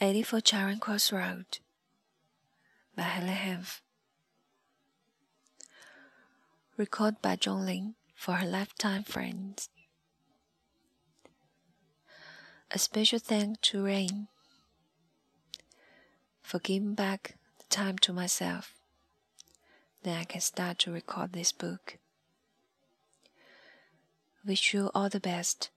84 Charing Cross Road Hanff. Recorded by John Lin for her lifetime friends. A special thanks to Rain for giving back the time to myself. Then I can start to record this book. Wish you all the best.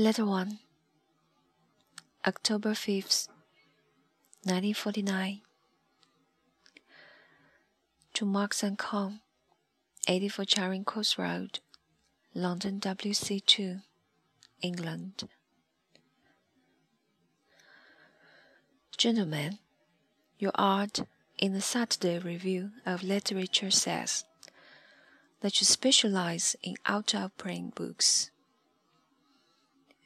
Letter 1 October 5th, 1949 To Marks and Co., 84 Charing Cross Road, London WC2, England. Gentlemen, your art in the Saturday Review of Literature says that you specialize in out of print books.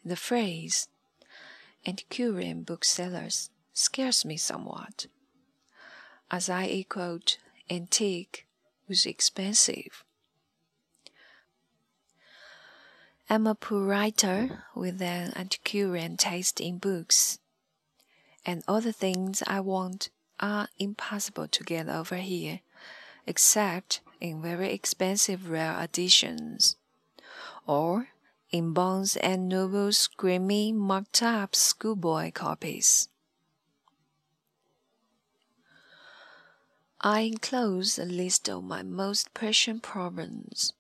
The phrase. Antiquarian booksellers scares me somewhat, as I equate antique with expensive. I'm a poor writer with an antiquarian taste in books, and all the things I want are impossible to get over here, except in very expensive rare editions, or in Barnes and Noble's grimy marked up schoolboy copies. I enclose a list of my most pressing problems.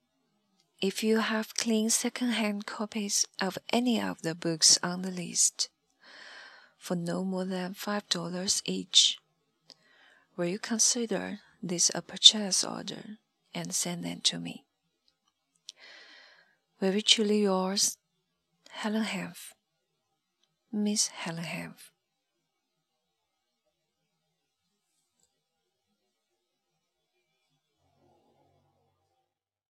If you have clean second-hand copies of any of the books on the list, for no more than five dollars each, will you consider this a purchase order and send them to me? Very truly yours, Helen Hanff. Miss Helen Hanff.